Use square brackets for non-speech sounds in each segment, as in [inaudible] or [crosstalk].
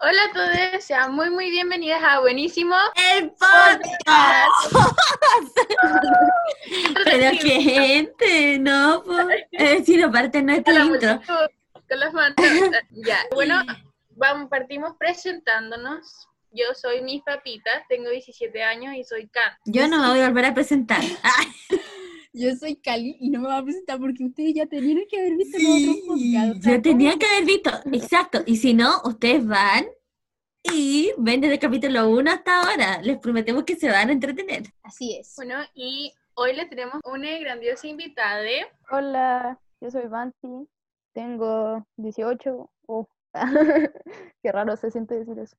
Hola a todos, sean muy muy bienvenidas a Buenísimo el podcast. Pero qué gente, no, pues, si no parte nuestro intro. Con las manos. [laughs] ya, bueno, vamos, partimos presentándonos. Yo soy Miss Papitas, tengo 17 años y soy Kat. Yo no me voy a volver a presentar. [laughs] Yo soy Cali y no me voy a presentar porque ustedes ya tenían que haber visto los otros podcasts. Ya tenían que haber visto, exacto. Y si no, ustedes van y ven desde el capítulo 1 hasta ahora. Les prometemos que se van a entretener. Así es. Bueno, y hoy les tenemos una grandiosa invitada. Hola, yo soy Banti, tengo 18. [laughs] qué raro se siente decir eso.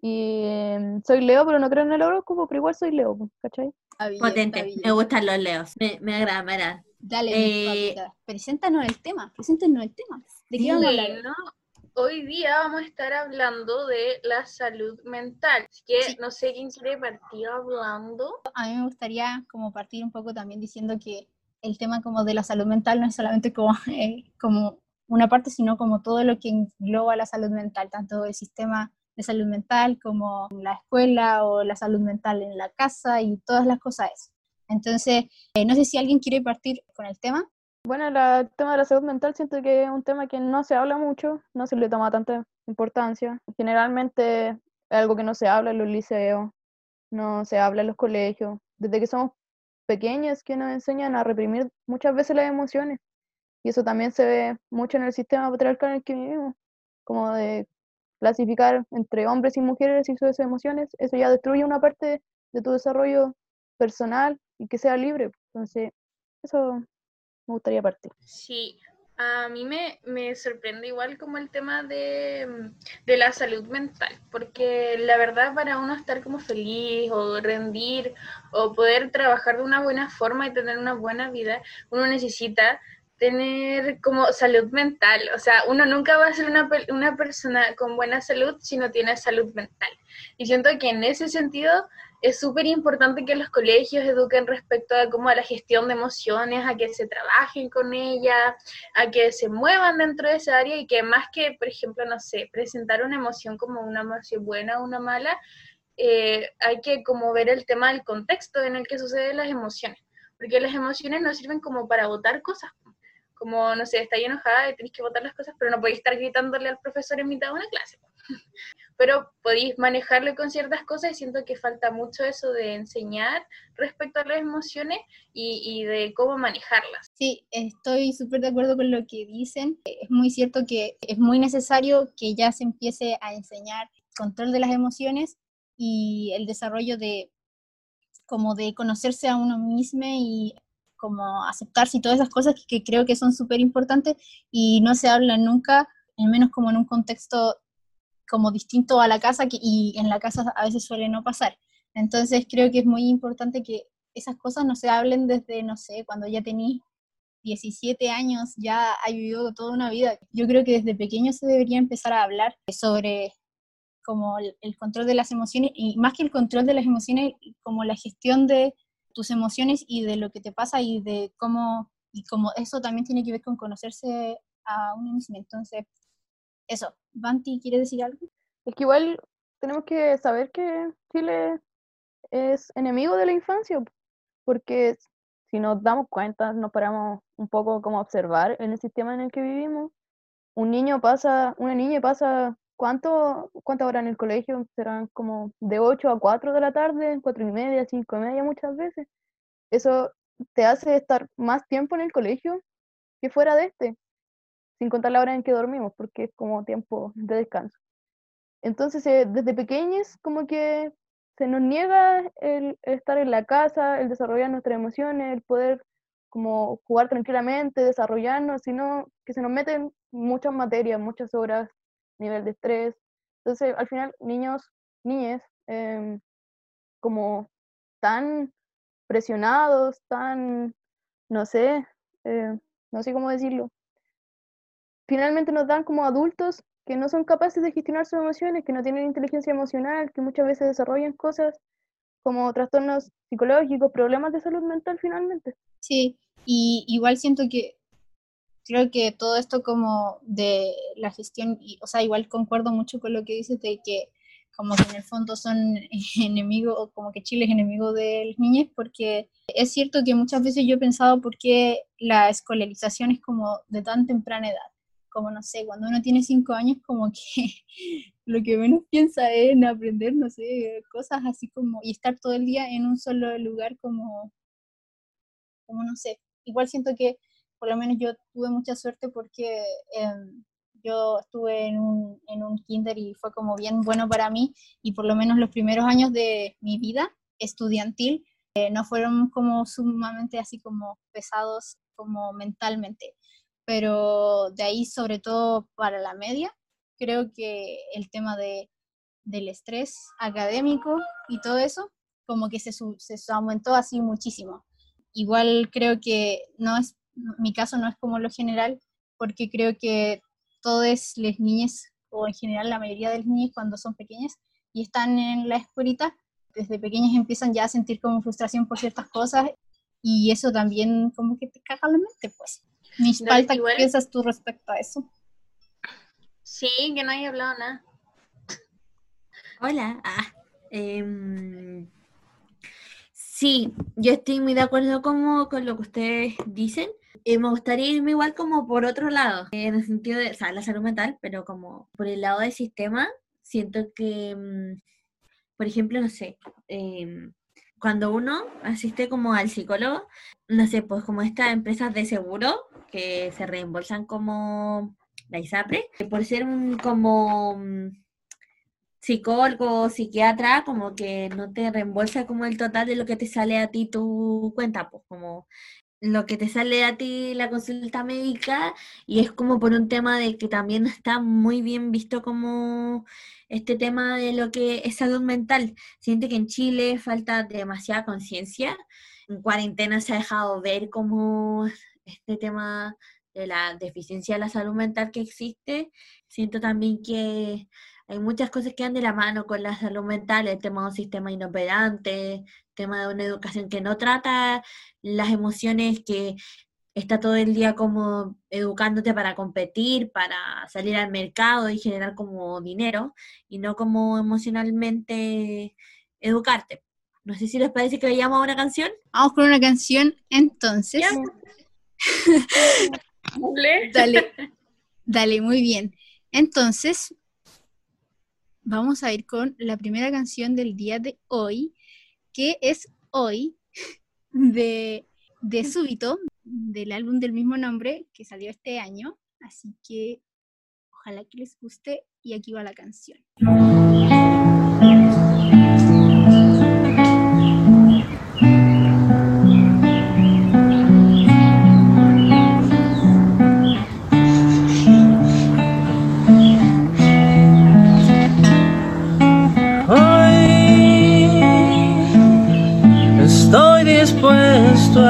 Y em, soy Leo, pero no creo en el horóscopo, pero igual soy Leo, ¿cachai? Potente, me gustan los Leos, me, me agrada, me agrada. Dale, eh, preséntanos el tema, preséntanos el tema. ¿De qué vamos a hablar? Hoy día vamos a estar hablando de la salud mental. Así que no sé quién quiere partir hablando. A mí me gustaría como partir un poco también diciendo que el tema como de la salud mental no es solamente como, [laughs] eh, como una parte, sino como todo lo que engloba la salud mental, tanto el sistema de salud mental como la escuela o la salud mental en la casa y todas las cosas. Entonces, eh, no sé si alguien quiere partir con el tema. Bueno, el tema de la salud mental siento que es un tema que no se habla mucho, no se le toma tanta importancia. Generalmente es algo que no se habla en los liceos, no se habla en los colegios. Desde que somos pequeños que nos enseñan a reprimir muchas veces las emociones. Y eso también se ve mucho en el sistema patriarcal en el que vivimos, como de clasificar entre hombres y mujeres y sus emociones, eso ya destruye una parte de tu desarrollo personal y que sea libre. Entonces, eso me gustaría partir. Sí, a mí me, me sorprende igual como el tema de, de, la salud mental, porque la verdad para uno estar como feliz o rendir o poder trabajar de una buena forma y tener una buena vida, uno necesita tener como salud mental. O sea, uno nunca va a ser una, una persona con buena salud si no tiene salud mental. Y siento que en ese sentido es súper importante que los colegios eduquen respecto a cómo a la gestión de emociones, a que se trabajen con ella, a que se muevan dentro de esa área y que más que, por ejemplo, no sé, presentar una emoción como una emoción buena o una mala, eh, hay que como ver el tema del contexto en el que suceden las emociones, porque las emociones no sirven como para votar cosas, como, no sé, estáis enojada y tenéis que votar las cosas, pero no podéis estar gritándole al profesor en mitad de una clase. [laughs] Pero podéis manejarle con ciertas cosas y siento que falta mucho eso de enseñar respecto a las emociones y, y de cómo manejarlas. Sí, estoy súper de acuerdo con lo que dicen. Es muy cierto que es muy necesario que ya se empiece a enseñar control de las emociones y el desarrollo de como de conocerse a uno mismo y como aceptarse y todas esas cosas que, creo que son súper importantes y no se hablan nunca, al menos como en un contexto como distinto a la casa que, y en la casa a veces suele no pasar. Entonces creo que es muy importante que esas cosas no se hablen desde, no sé, cuando ya tenéis 17 años, ya ha vivido toda una vida. Yo creo que desde pequeño se debería empezar a hablar sobre como el, el control de las emociones y más que el control de las emociones, como la gestión de tus emociones y de lo que te pasa y de cómo, y como eso también tiene que ver con conocerse a uno mismo. Entonces, eso. Banti, ¿quiere decir algo? Es que igual tenemos que saber que Chile es enemigo de la infancia, porque si nos damos cuenta, nos paramos un poco como a observar en el sistema en el que vivimos, un niño pasa, una niña pasa ¿Cuánto, ¿Cuántas horas en el colegio? Serán como de 8 a 4 de la tarde, 4 y media, 5 y media muchas veces. Eso te hace estar más tiempo en el colegio que fuera de este, sin contar la hora en que dormimos, porque es como tiempo de descanso. Entonces, eh, desde pequeños, como que se nos niega el, estar en la casa, el desarrollar nuestras emociones, el poder como jugar tranquilamente, desarrollarnos, sino que se nos meten muchas materias, muchas horas nivel de estrés. Entonces, al final, niños, niñas, em, como tan presionados, tan, no sé, eh, no sé cómo decirlo, finalmente nos dan como adultos que no son capaces de gestionar sus emociones, que no tienen inteligencia emocional, que muchas veces desarrollan cosas como trastornos psicológicos, problemas de salud mental finalmente. Sí, y igual siento que creo que todo esto como de la gestión, y, o sea, igual concuerdo mucho con lo que dices de que como que en el fondo son [laughs] enemigos, o como que Chile es enemigo de las niñas, porque es cierto que muchas veces yo he pensado por qué la escolarización es como de tan temprana edad. Como no sé, cuando uno tiene cinco años, como que [laughs] lo que menos piensa es en aprender, no sé, cosas así como, y estar todo el día en un solo lugar como, como no sé. Igual siento que por lo menos yo tuve mucha suerte porque em, yo estuve en un, en un kinder y fue como bien bueno para mí y por lo menos los primeros años de mi vida estudiantil eh, no fueron como sumamente así como pesados como mentalmente, pero de ahí sobre todo para la media, creo que el tema de, del estrés académico y todo eso, como que se, se aumentó así muchísimo. Igual creo que no es, mi caso no es como lo general, porque creo que todas las niñas, o en general la mayoría de las niñas cuando son pequeñas y están en la escuelita, desde pequeñas empiezan ya a sentir como frustración por ciertas cosas y eso también como que te caga la mente, pues. Mis falta, ¿qué piensas tú respecto a eso? Sí, que no hay hablado nada. Hola. Ah, em, sí, yo estoy muy de acuerdo como con lo que ustedes dicen. Eh, me gustaría irme igual como por otro lado, en el sentido de, o sea, la salud mental, pero como por el lado del sistema, siento que, mm, por ejemplo, no sé, em, cuando uno asiste como al psicólogo, no sé, pues como estas empresas de seguro que se reembolsan como la ISAPRE, por ser un como mm, psicólogo o psiquiatra, como que no te reembolsa como el total de lo que te sale a ti tu cuenta, pues como lo que te sale a ti la consulta médica y es como por un tema de que también está muy bien visto como este tema de lo que es salud mental. Siente que en Chile falta demasiada conciencia. En cuarentena se ha dejado ver como este tema de la deficiencia de la salud mental que existe. Siento también que hay muchas cosas que van de la mano con la salud mental, el tema de un sistema inoperante, el tema de una educación que no trata las emociones, que está todo el día como educándote para competir, para salir al mercado y generar como dinero, y no como emocionalmente educarte. No sé si les parece que veamos una canción. Vamos con una canción entonces. [laughs] dale, dale, muy bien. Entonces, vamos a ir con la primera canción del día de hoy, que es Hoy, de, de Súbito, del álbum del mismo nombre, que salió este año. Así que ojalá que les guste y aquí va la canción.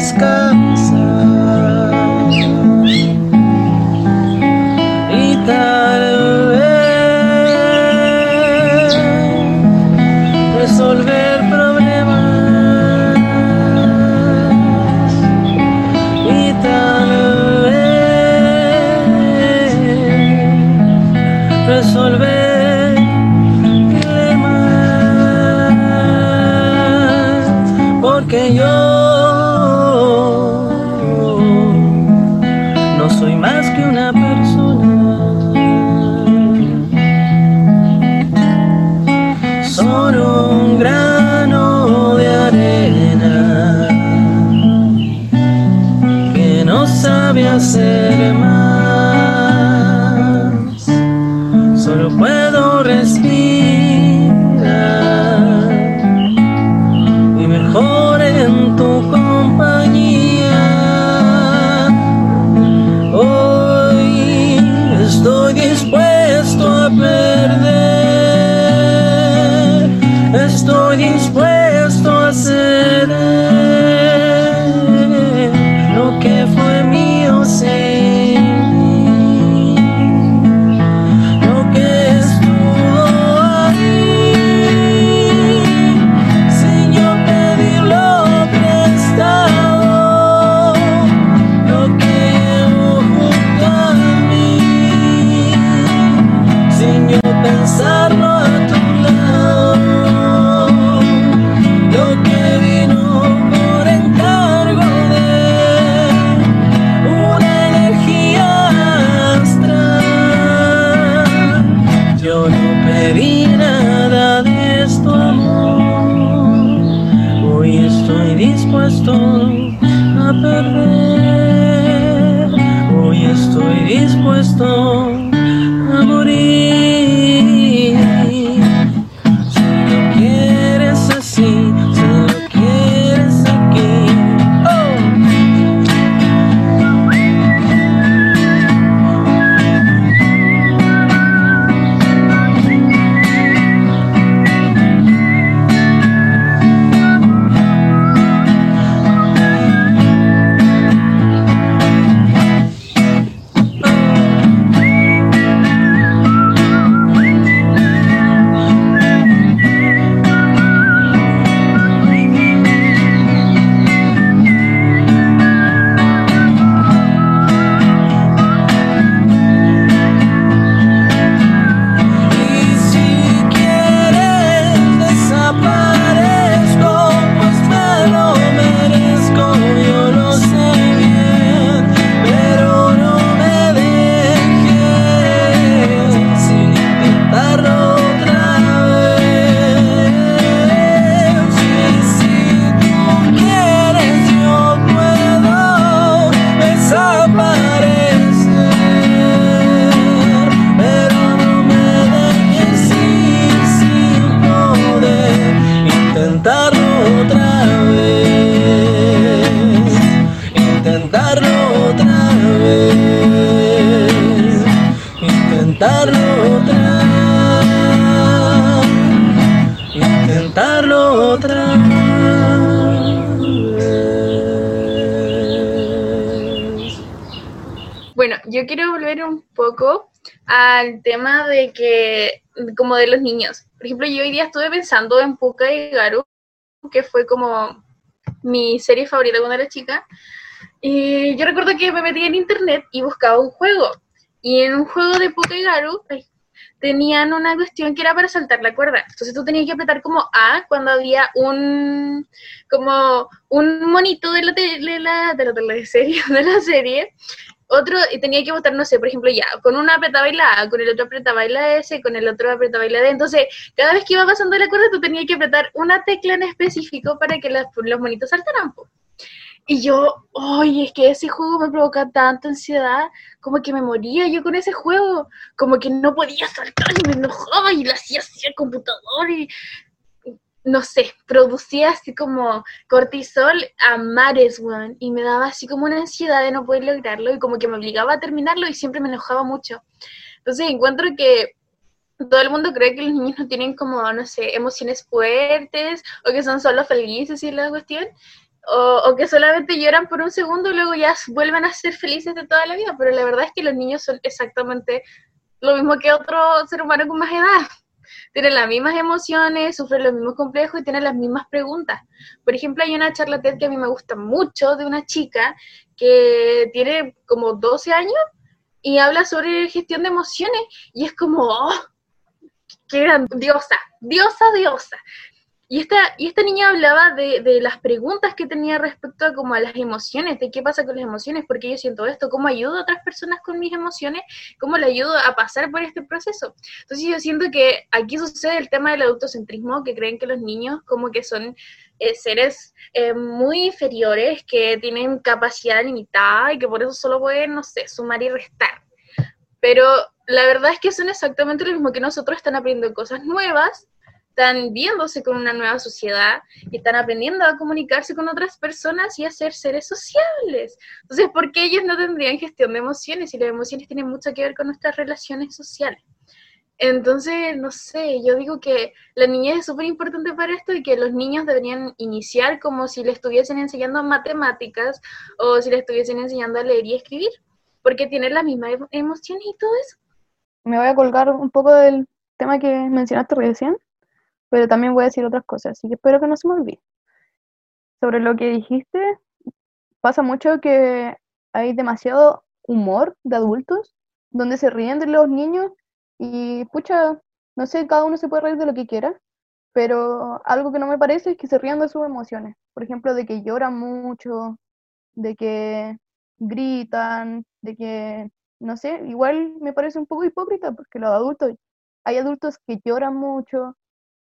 en tu Bueno, yo quiero volver un poco al tema de que, como de los niños. Por ejemplo, yo hoy día estuve pensando en Puka y Garu, que fue como mi serie favorita cuando era chica. Y yo recuerdo que me metí en internet y buscaba un juego. Y en un juego de Puka y Garu tenían una cuestión que era para saltar la cuerda. Entonces tú tenías que apretar como A cuando había un como un monito de la, te- de la, de la teleserie, de la serie [laughs] otro tenía que votar, no sé, por ejemplo, ya, con uno apretaba y la A, con el otro apretaba y la S, con el otro apretaba y la D. Entonces, cada vez que iba pasando la cuerda, tú tenías que apretar una tecla en específico para que las- los monitos saltaran. po. Y yo, oye, es que ese juego me provoca tanta ansiedad, como que me moría yo con ese juego, como que no podía saltar y me enojaba y lo hacía así al computador y no sé, producía así como cortisol a mares, weón, y me daba así como una ansiedad de no poder lograrlo y como que me obligaba a terminarlo y siempre me enojaba mucho. Entonces encuentro que todo el mundo cree que los niños no tienen como, no sé, emociones fuertes o que son solo felices y la cuestión, o, o que solamente lloran por un segundo y luego ya vuelven a ser felices de toda la vida, pero la verdad es que los niños son exactamente lo mismo que otro ser humano con más edad tienen las mismas emociones, sufren los mismos complejos y tienen las mismas preguntas. Por ejemplo, hay una charla TED que a mí me gusta mucho de una chica que tiene como 12 años y habla sobre gestión de emociones y es como, oh, gran diosa, diosa, diosa. Y esta, niña hablaba de, las preguntas que tenía respecto a como las emociones, de qué pasa con las emociones, por qué yo siento esto, cómo ayudo a otras personas con mis emociones, cómo le ayudo a pasar por este proceso. Entonces yo siento que aquí sucede el tema del adultocentrismo, que creen que los niños como que son eh, seres eh, muy inferiores, que tienen capacidad limitada y que por eso solo pueden, no sé, sumar y restar. Pero la verdad es que son exactamente lo mismo que nosotros, están aprendiendo cosas nuevas, están viéndose con una nueva sociedad y están aprendiendo a comunicarse con otras personas y a ser seres sociables. Entonces, ¿por qué ellos no tendrían gestión de emociones? Y las emociones tienen mucho que ver con nuestras relaciones sociales. Entonces, no sé, yo digo que la niñez es súper importante para esto y que los niños deberían iniciar como si le estuviesen enseñando matemáticas o si le estuviesen enseñando a leer y escribir, porque tienen las mismas emo- emociones y todo eso. Me voy a colgar un poco del tema que mencionaste recién, pero también voy a decir otras cosas, así que espero que no se me olvide. Sobre lo que dijiste, pasa mucho que hay demasiado humor de adultos donde se ríen de los niños y, pucha, no sé, cada uno se puede reír de lo que quiera, pero algo que no me parece es que se rían de sus emociones. Por ejemplo, de que lloran mucho, de que gritan, de que, no sé, igual me parece un poco hipócrita porque los adultos, hay adultos que lloran mucho,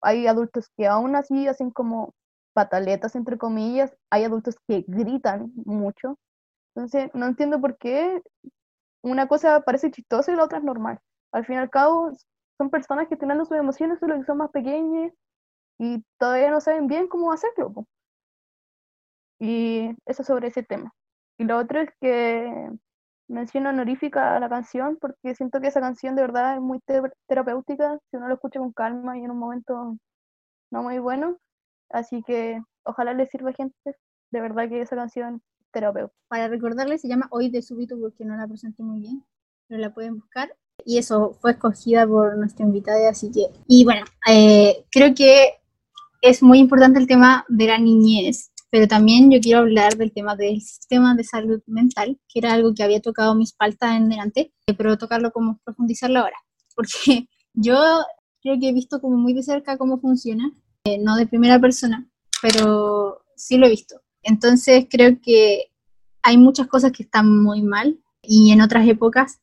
hay adultos que aún así hacen como pataletas, entre comillas, hay adultos que gritan mucho. Entonces, no entiendo por qué una cosa parece chistosa y la otra es normal. Al fin y al cabo, son personas que tienen sus emociones, solo que son más pequeñas y todavía no saben bien cómo hacerlo. Y eso sobre ese tema. Y lo otro es que menciono honorífica a la canción porque siento que esa canción de verdad es muy te- terapéutica si uno lo escucha con calma y en un momento no muy bueno. Así que ojalá le sirva a gente. De verdad que esa canción es terapéutica. Para recordarle, se llama Hoy de súbito porque no la presenté muy bien, pero la pueden buscar. Y eso fue escogida por nuestra invitada, así que... Y bueno, eh, creo que es muy importante el tema de la niñez, pero también yo quiero hablar del tema del sistema de salud mental, que era algo que había tocado mis paltas en delante, eh, pero tocarlo como profundizarlo ahora, [laughs] porque yo creo que he visto como muy de cerca cómo funciona, eh, no de primera persona, pero sí lo he visto. Entonces creo que hay muchas cosas que están muy mal y en otras épocas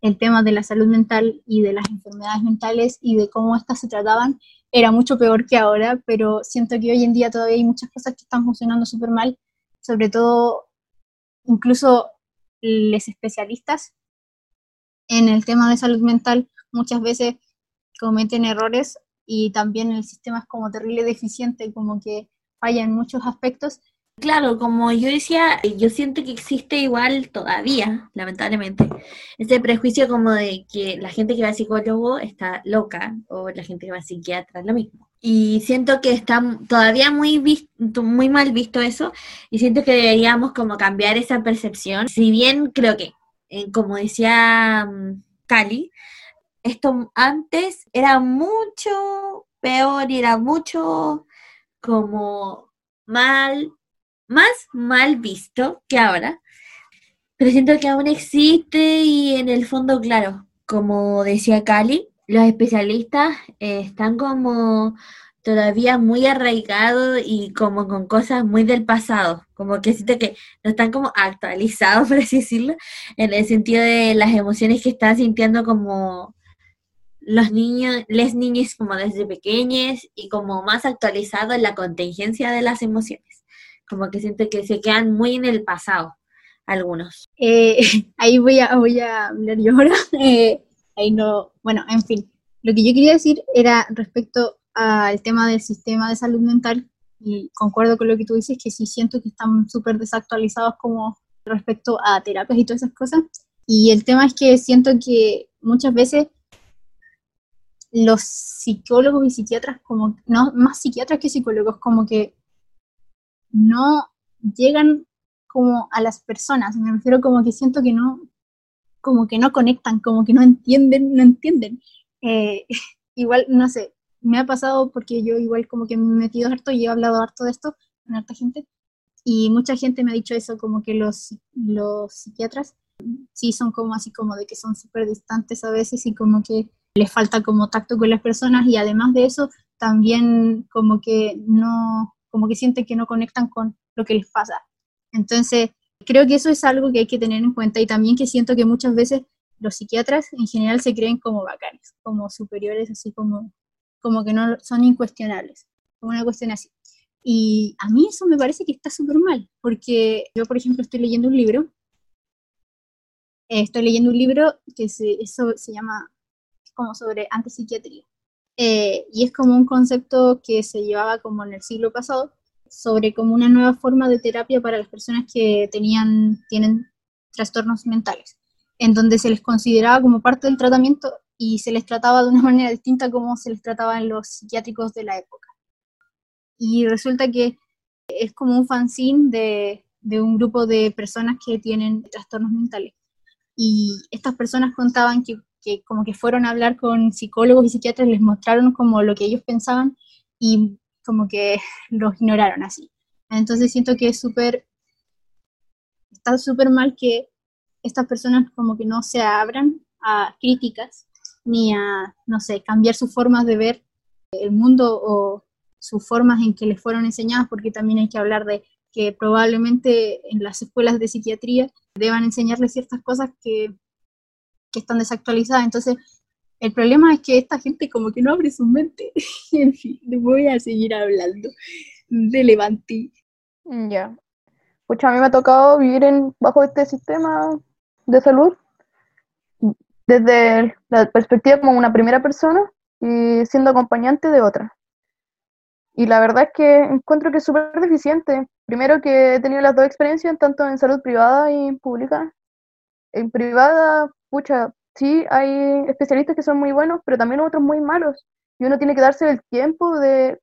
el tema de la salud mental y de las enfermedades mentales y de cómo éstas se trataban era mucho peor que ahora, pero siento que hoy en día todavía hay muchas cosas que están funcionando súper mal, sobre todo incluso los especialistas en el tema de salud mental muchas veces cometen errores y también el sistema es como terrible deficiente, como que falla en muchos aspectos Claro, como yo decía, yo siento que existe igual todavía, lamentablemente, ese prejuicio como de que la gente que va al psicólogo está loca o la gente que va al psiquiatra es lo mismo. Y siento que está todavía muy, vis- muy mal visto eso y siento que deberíamos como cambiar esa percepción. Si bien creo que, eh, como decía mm, Cali, esto antes era mucho peor y era mucho como mal más mal visto que ahora, pero siento que aún existe y en el fondo, claro, como decía Cali, los especialistas están como todavía muy arraigados y como con cosas muy del pasado, como que siento que no están como actualizados, [laughs] por así decirlo, en el sentido de las emociones que están sintiendo como los niños, les niños como desde pequeños y como más actualizados en la contingencia de las emociones como que siento que se quedan muy en el pasado, algunos. Eh, [laughs] ahí voy a, voy a hablar yo ahora. [laughs] Eh, ahí no, bueno, en fin. Lo que yo quería decir era respecto al tema del sistema de salud mental, y concuerdo con lo que tú dices, que sí siento que están súper desactualizados como respecto a terapias y todas esas cosas. Y el tema es que siento que muchas veces los psicólogos y psiquiatras, como, no, más psiquiatras que psicólogos, como que no llegan como a las personas, me refiero como que siento que no, como que no conectan, como que no entienden, no entienden. Eh, [laughs] igual, no sé, me ha pasado porque yo igual como que me he metido harto y he hablado harto de esto con harta gente, y mucha gente me ha dicho eso, como que los, los psiquiatras sí son como así como de que son súper distantes a veces y como que les falta como tacto con las personas. Y además de eso también como que no, como que sienten que no conectan con lo que les pasa. Entonces, creo que eso es algo que hay que tener en cuenta y también que siento que muchas veces los psiquiatras en general se creen como bacanes, como superiores, así como, como que no son incuestionables, como una cuestión así. Y a mí eso me parece que está súper mal, porque yo, por ejemplo, estoy leyendo un libro, eh, estoy leyendo un libro que se, eso se llama como sobre antipsiquiatría. Eh, y es como un concepto que se llevaba como en el siglo pasado sobre como una nueva forma de terapia para las personas que tenían, tienen trastornos mentales, en donde se les consideraba como parte del tratamiento y se les trataba de una [laughs] manera distinta como se les trataba en los psiquiátricos de la época. Y resulta que es como un fanzine de, de un grupo de personas que tienen trastornos mentales. Y estas personas contaban que como que fueron a hablar con psicólogos y psiquiatras, les mostraron como lo que ellos pensaban y como que [laughs] los ignoraron así. Entonces siento que es súper, está súper mal que estas personas como que no se abran a críticas ni a, no sé, cambiar sus formas de ver el mundo o sus formas en que les fueron enseñadas, porque también hay que hablar de que probablemente en las escuelas de psiquiatría deban enseñarles ciertas cosas que que están desactualizadas. Entonces, el problema es que esta gente como que no abre su mente. [laughs] en fin, voy a seguir hablando de Levanti. Ya. Pucha, a mí me ha tocado vivir en, bajo este sistema de salud desde la perspectiva como una primera persona y siendo acompañante de otra. Y la verdad es que encuentro que es súper deficiente. Primero que he tenido las dos experiencias, tanto en salud privada y pública. En privada, pucha, sí, hay especialistas que son muy buenos, pero también otros muy malos. Y uno tiene que darse el tiempo de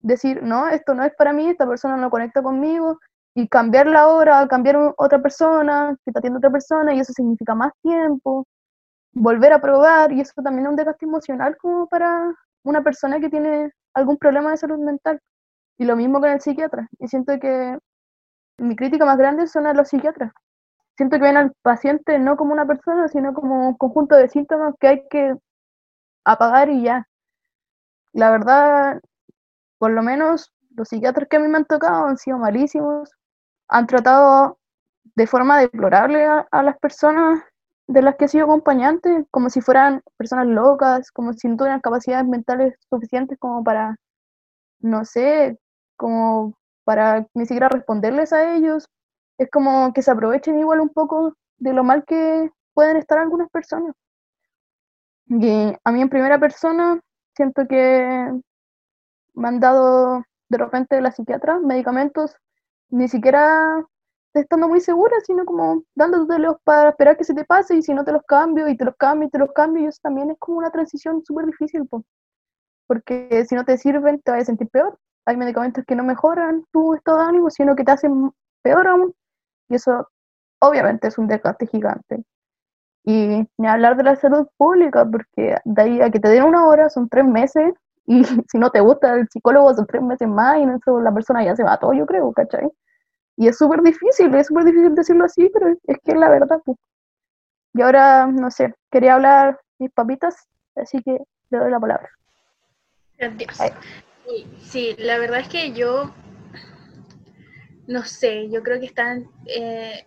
decir, no, esto no es para mí, esta persona no conecta conmigo, y cambiar la hora, cambiar otra persona, que te atienda otra persona, y eso significa más tiempo, volver a probar, y eso también es un desgaste emocional como para una persona que tiene algún problema de salud mental. Y lo mismo con el psiquiatra. Y siento que mi crítica más grande son a los psiquiatras. Siento que ven al paciente no como una persona, sino como un conjunto de síntomas que hay que apagar y ya. La verdad, por lo menos los psiquiatras que a mí me han tocado han sido malísimos, han tratado de forma deplorable a, a las personas de las que he sido acompañante, como si fueran personas locas, como si no tuvieran capacidades mentales suficientes como para, no sé, como para ni siquiera responderles a ellos. Es como que se aprovechen igual un poco de lo mal que pueden estar algunas personas. Y a mí en primera persona siento que me han dado de repente la psiquiatra medicamentos, ni siquiera estando muy segura, sino como dándotelos para esperar que se te pase y si no te los cambio y te los cambio y te los cambio y eso también es como una transición súper difícil, po. porque si no te sirven te vas a sentir peor. Hay medicamentos que no mejoran tu estado de ánimo, sino que te hacen peor aún y eso obviamente es un desgaste gigante. Y ni hablar de la salud pública, porque de ahí a que te den una hora son tres meses [laughs] y si no te gusta el psicólogo son tres meses más y en eso la persona ya se va todo, yo creo, ¿cachai? Y es súper difícil, es súper difícil decirlo así, pero es, que es la verdad. pues. Y ahora, no sé, quería hablar mis papitas, así que le doy la palabra. Gracias. Ay. Sí, sí, la verdad es que yo, no sé, yo creo que están eh,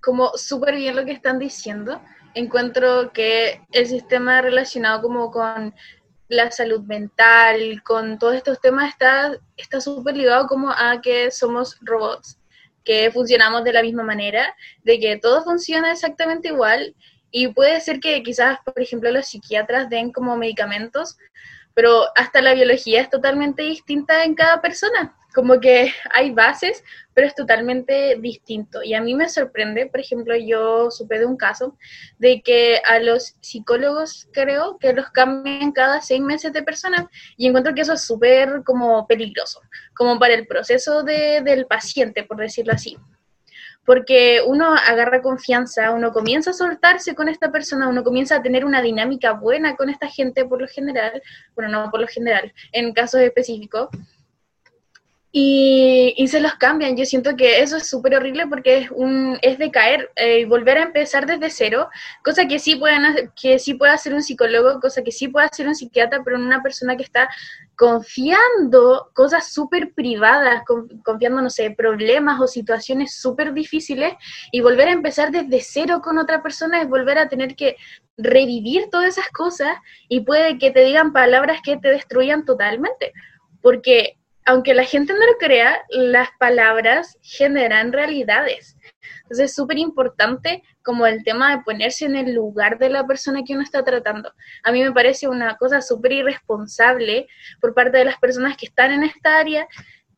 como súper bien lo que están diciendo. Encuentro que el sistema relacionado como con la salud mental, con todos estos temas, está súper ligado como a que somos robots, que funcionamos de la misma manera, de que todo funciona exactamente igual. Y puede ser que quizás, por ejemplo, los psiquiatras den como medicamentos pero hasta la biología es totalmente distinta en cada persona. Como que hay bases, pero es totalmente distinto. Y a mí me sorprende, por ejemplo, yo supe de un caso de que a los psicólogos creo que los cambian cada seis meses de persona y encuentro que eso es súper como peligroso, como para el proceso de, del paciente, por decirlo así porque uno agarra confianza, uno comienza a soltarse con esta persona, uno comienza a tener una dinámica buena con esta gente por lo general, bueno, no por lo general, en casos específicos, y, se los cambian. Yo siento que eso es súper horrible porque es, un, es de caer eh, volver a empezar desde cero, cosa que sí, pueden, que sí puede hacer un psicólogo, cosa que sí puede hacer un psiquiatra, pero en una persona que está confiando cosas súper privadas, con- confiando, no sé, problemas o situaciones súper difíciles y volver a empezar desde cero con otra persona es volver a tener que revivir todas esas cosas y puede que te digan palabras que te destruyan totalmente, porque aunque la gente no lo crea, las palabras generan realidades. Entonces es súper importante como el tema de ponerse en el lugar de la persona que uno está tratando. A mí me parece una cosa súper irresponsable por parte de las personas que están en esta área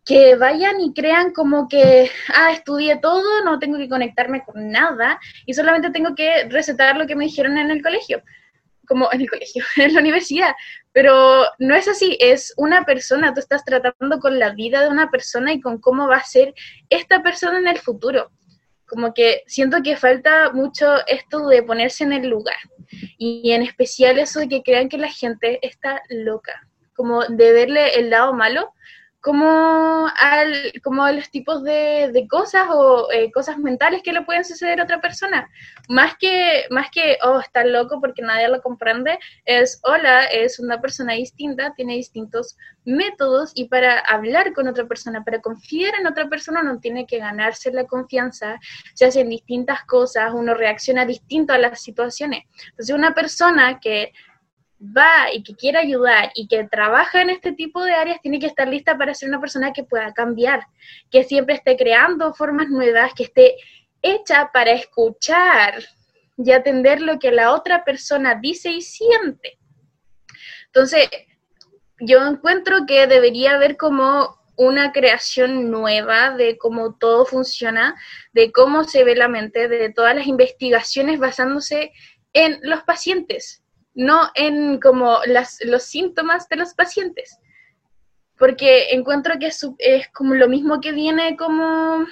que vayan y crean como que, ah, estudié todo, no tengo que conectarme con nada y solamente tengo que recetar lo que me dijeron en el colegio, como en el colegio, [laughs] en la universidad. Pero no es así, es una persona, tú estás tratando con la vida de una persona y con cómo va a ser esta persona en el futuro. Como que siento que falta mucho esto de ponerse en el lugar y en especial eso de que crean que la gente está loca, como de verle el lado malo como, al, como a los tipos de, de cosas o eh, cosas mentales que le pueden suceder a otra persona. Más que, más que, oh, está loco porque nadie lo comprende, es, hola, es una persona distinta, tiene distintos métodos y para hablar con otra persona, para confiar en otra persona, uno tiene que ganarse la confianza, se hacen distintas cosas, uno reacciona distinto a las situaciones. Entonces, una persona que va y que quiere ayudar y que trabaja en este tipo de áreas, tiene que estar lista para ser una persona que pueda cambiar, que siempre esté creando formas nuevas, que esté hecha para escuchar y atender lo que la otra persona dice y siente. Entonces, yo encuentro que debería haber como una creación nueva de cómo todo funciona, de cómo se ve la mente, de todas las investigaciones basándose en los pacientes, no en como las, los síntomas de los pacientes. Porque encuentro que es, es como lo mismo que viene como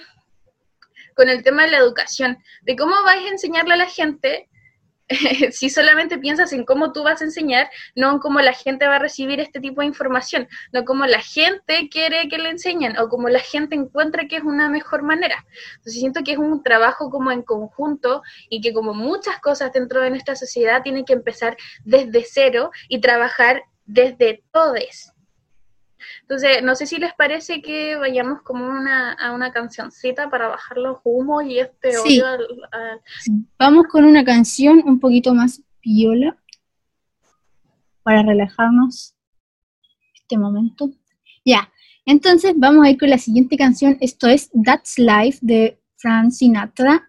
con el tema de la educación, de cómo vais a enseñarle a la gente [laughs] si solamente piensas en cómo tú vas a enseñar, no en cómo la gente va a recibir este tipo de información, no cómo la gente quiere que le enseñen o cómo la gente encuentra que es una mejor manera. Entonces siento que es un trabajo como en conjunto y que como muchas cosas dentro de nuestra sociedad tienen que empezar desde cero y trabajar desde todos. Entonces, no sé si les parece que vayamos como una, a una cancioncita para bajar los humos y este Sí. odio al- al- Vamos con una canción un poquito más viola para relajarnos este momento. Ya, entonces vamos a ir con la siguiente canción. Esto es That's Life de Frank Sinatra.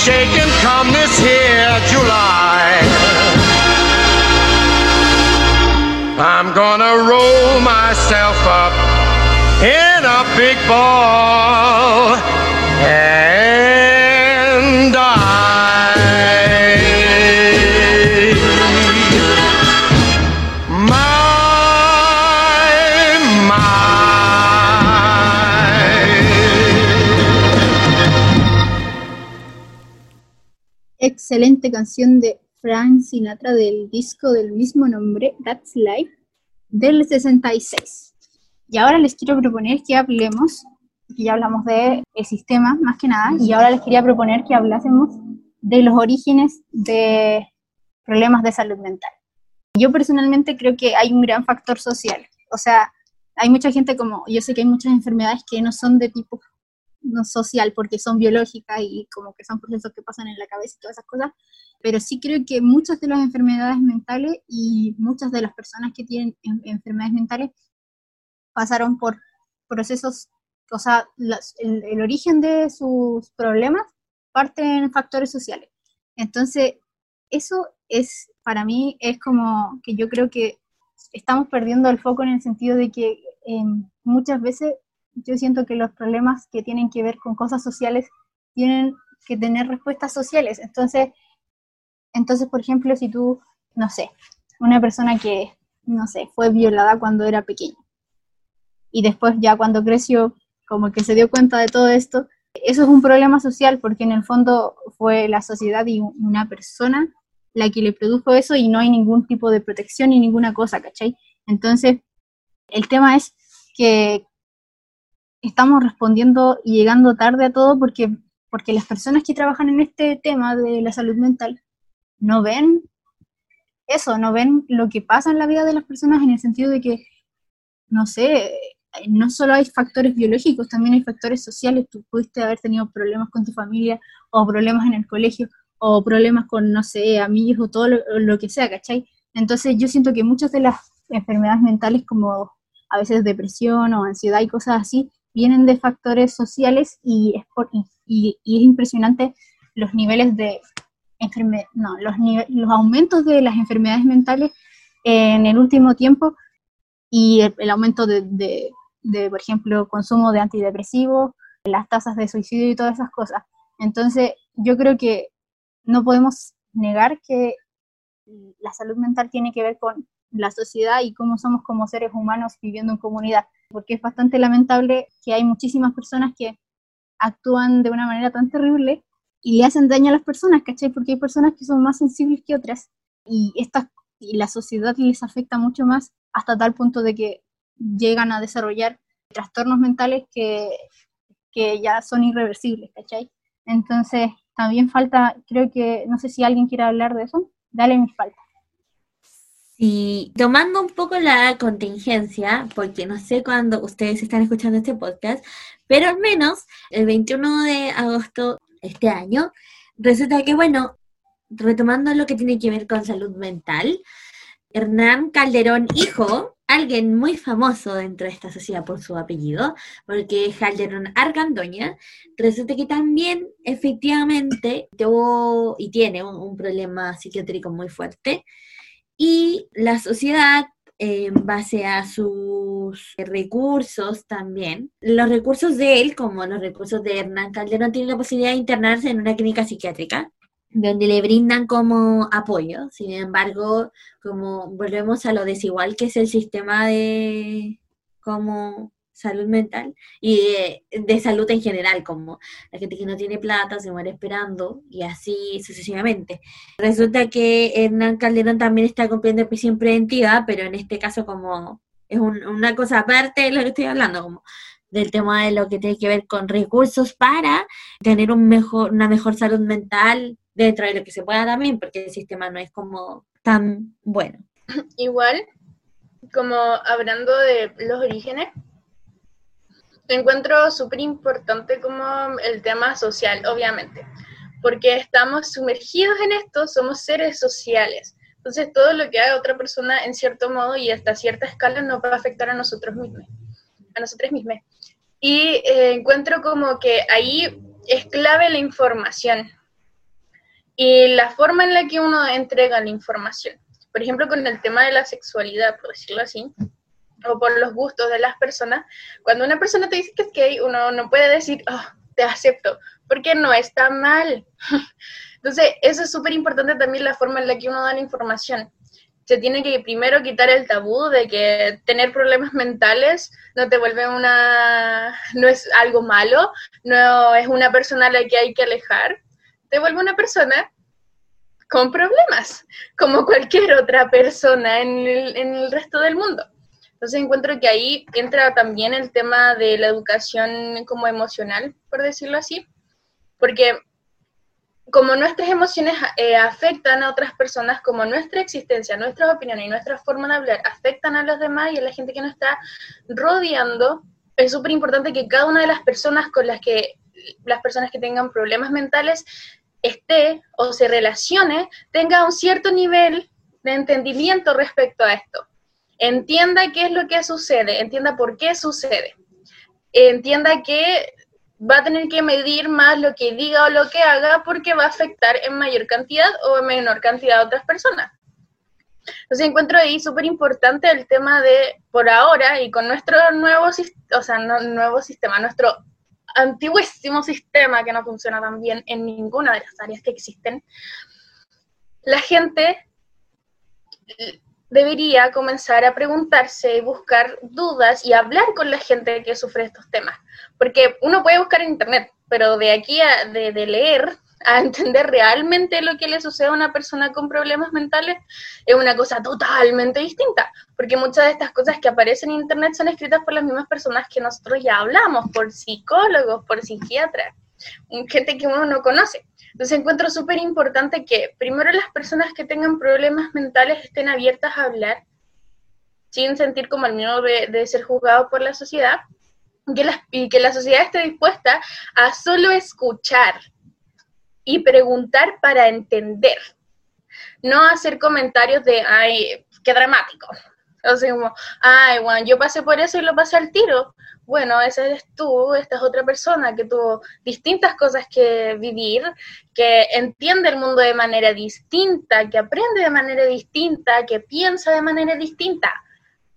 shaking come this here July, I'm gonna roll myself up in a big ball. And Excelente canción de Frank Sinatra del disco del mismo nombre, That's Life, del 66. Y ahora les quiero proponer que hablemos, que ya hablamos de el sistema más que nada, y ahora les quería proponer que hablásemos de los orígenes de problemas de salud mental. Yo personalmente creo que hay un gran factor social. O sea, hay mucha gente como, yo sé que hay muchas enfermedades que no son de tipo no social porque son biológicas y como que son procesos que pasan en la cabeza y todas esas cosas, pero sí creo que muchas de las enfermedades mentales y muchas de las personas que tienen en- enfermedades mentales pasaron por procesos o sea, las- el, el origen de sus problemas parte en factores sociales. Entonces, eso es, para mí, es como que yo creo que estamos perdiendo el foco en el sentido de que eh, muchas veces yo siento que los problemas que tienen que ver con cosas sociales tienen que tener respuestas sociales. Entonces, entonces, por ejemplo, si tú, no sé, una persona que, no sé, fue violada cuando era pequeña y después ya cuando creció, como que se dio cuenta de todo esto, eso es un problema social porque en el fondo fue la sociedad y una persona la que le produjo eso y no hay ningún tipo de protección ni ninguna cosa, ¿cachai? Entonces, el tema es que estamos respondiendo y llegando tarde a todo porque, porque las personas que trabajan en este tema de la salud mental no ven eso, no ven lo que pasa en la vida de las personas en el sentido de que, no sé, no solo hay factores biológicos, también hay factores sociales. Tú pudiste haber tenido problemas con tu familia o problemas en el colegio o problemas con, no sé, amigos o todo lo, lo que sea, ¿cachai? Entonces yo siento que muchas de las enfermedades mentales como a veces depresión o ansiedad y cosas así vienen de factores sociales y es, por- y, es impresionante los niveles de enferme no, los, nive- los aumentos de las enfermedades mentales en el último tiempo y el, aumento de, de, por ejemplo, consumo de antidepresivos, las tasas de suicidio y todas esas cosas. Entonces, yo creo que no podemos negar que la salud mental tiene que ver con la sociedad y cómo somos como seres humanos viviendo en comunidad, porque es bastante lamentable que hay muchísimas personas que actúan de una manera tan terrible y le hacen daño a las personas, ¿cachai? Porque hay personas que son más sensibles que otras y, estas, y la sociedad les afecta mucho más hasta tal punto de que llegan a desarrollar trastornos mentales que, que ya son irreversibles, ¿cachai? Entonces, también falta, creo que, no sé si alguien quiere hablar de eso, dale mi falta. Y tomando un poco la contingencia, porque no sé cuándo ustedes están escuchando este podcast, pero al menos el 21 de agosto este año, resulta que, bueno, retomando lo que tiene que ver con salud mental, Hernán Calderón, hijo, alguien muy famoso dentro de esta sociedad por su apellido, porque es Calderón Argandoña, resulta que también efectivamente tuvo y tiene un problema psiquiátrico muy fuerte y la sociedad, en base a sus recursos también, los recursos de él, como los recursos de Hernán Calderón, tienen la posibilidad de internarse en una clínica psiquiátrica, donde le brindan como apoyo. Sin embargo, como volvemos a lo desigual que es el sistema de como salud mental y de, de salud en general, como la gente que no tiene plata se muere esperando y así sucesivamente. Resulta que Hernán Calderón también está cumpliendo prisión preventiva, pero en este caso como es un- una cosa aparte de lo que estoy hablando, como del tema de lo que tiene que ver con recursos para tener un mejor, una mejor salud mental dentro de lo que se pueda también, porque el sistema no es como tan bueno. Igual, como hablando de los orígenes, encuentro súper importante como el tema social, obviamente, porque estamos sumergidos en esto, somos seres sociales. Entonces, todo lo que haga otra persona, en cierto modo y hasta cierta escala, nos va a afectar a nosotros mismos, a nosotros mismos. Y eh, encuentro como que ahí es clave la información y la forma en la que uno entrega la información por ejemplo, con el tema de la sexualidad, por decirlo así, o por los gustos de las personas, cuando una persona te dice que es gay, uno no puede decir, oh, te acepto, porque no está mal. [laughs] Entonces, eso es súper importante también la forma en la que uno da la información. Se tiene que primero quitar el tabú de que tener problemas mentales no te vuelve una, no es algo malo, no es una persona a la que hay que alejar, te vuelve una persona con problemas, como cualquier otra persona en el, en el resto del mundo. Entonces encuentro que ahí entra también el tema de la educación como emocional, por decirlo así, porque como nuestras emociones eh, afectan a otras personas, como nuestra existencia, nuestras opiniones y nuestra forma de hablar afectan a los demás y a la gente que nos está rodeando, es súper importante que cada una de las personas con las que, las personas que tengan problemas mentales, esté o se relacione, tenga un cierto nivel de entendimiento respecto a esto. Entienda qué es lo que sucede, entienda por qué sucede. entienda que va a tener que medir más lo que diga o lo que haga porque va a afectar en mayor cantidad o en menor cantidad a otras personas. Entonces encuentro ahí súper importante el tema de, por ahora, y con nuestro nuevo, o sea, nuevo sistema, nuestro antiguísimo sistema que no funciona tan bien en ninguna de las áreas que existen, la gente debería comenzar a preguntarse y buscar dudas y hablar con la gente que sufre estos temas. Porque uno puede buscar en internet, pero de aquí a de, de leer a entender realmente lo que le sucede a una persona con problemas mentales es una cosa totalmente distinta, porque muchas de estas cosas que aparecen en internet son escritas por las mismas personas que nosotros ya hablamos, por psicólogos, por psiquiatras, gente que uno no conoce. Entonces encuentro súper importante que primero las personas que tengan problemas mentales estén abiertas a hablar sin sentir como el miedo de, ser juzgado por la sociedad que la- y que la sociedad esté dispuesta a solo escuchar y preguntar para entender, no hacer comentarios de, ay, qué dramático. O sea, como, ay, bueno, yo pasé por eso y lo pasé al tiro. Bueno, esa eres tú, esta es otra persona que tuvo distintas cosas que vivir, que entiende el mundo de manera distinta, que aprende de manera distinta, que piensa de manera distinta.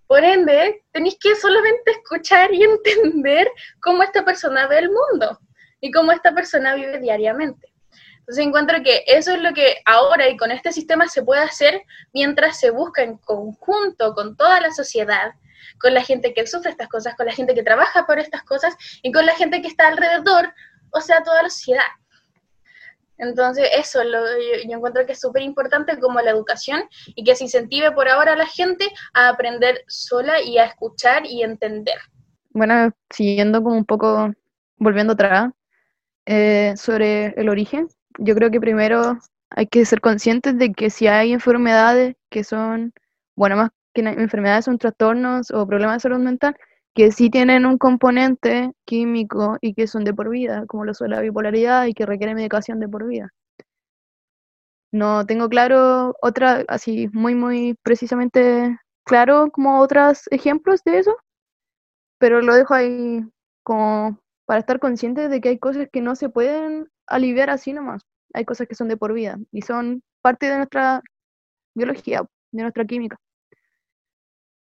Por ende, tenéis que solamente escuchar y [laughs] entender cómo esta persona ve el mundo y cómo esta persona vive diariamente. Entonces encuentro que eso es lo que ahora y con este sistema se puede hacer mientras se busca en conjunto con toda la sociedad, con la gente que sufre estas cosas, con la gente que trabaja por estas cosas y con la gente que está alrededor, o sea, toda la sociedad. Entonces, eso lo, yo, encuentro que es súper importante como la educación y que se incentive por ahora a la gente a aprender sola y a escuchar y entender. Bueno, siguiendo como un poco, volviendo atrás, eh, sobre el origen, yo creo que primero hay que ser conscientes de que si hay enfermedades que son, bueno, más enfermedades son trastornos o problemas de salud mental, que sí tienen un componente químico y que son de por vida, como lo son la bipolaridad y que requiere medicación de por vida. No tengo claro otra, así muy, muy precisamente claro como otros ejemplos de eso, pero lo dejo ahí como para estar conscientes de que hay cosas que no se pueden aliviar así nomás. Hay cosas que son de por vida y son parte de nuestra biología, de nuestra química.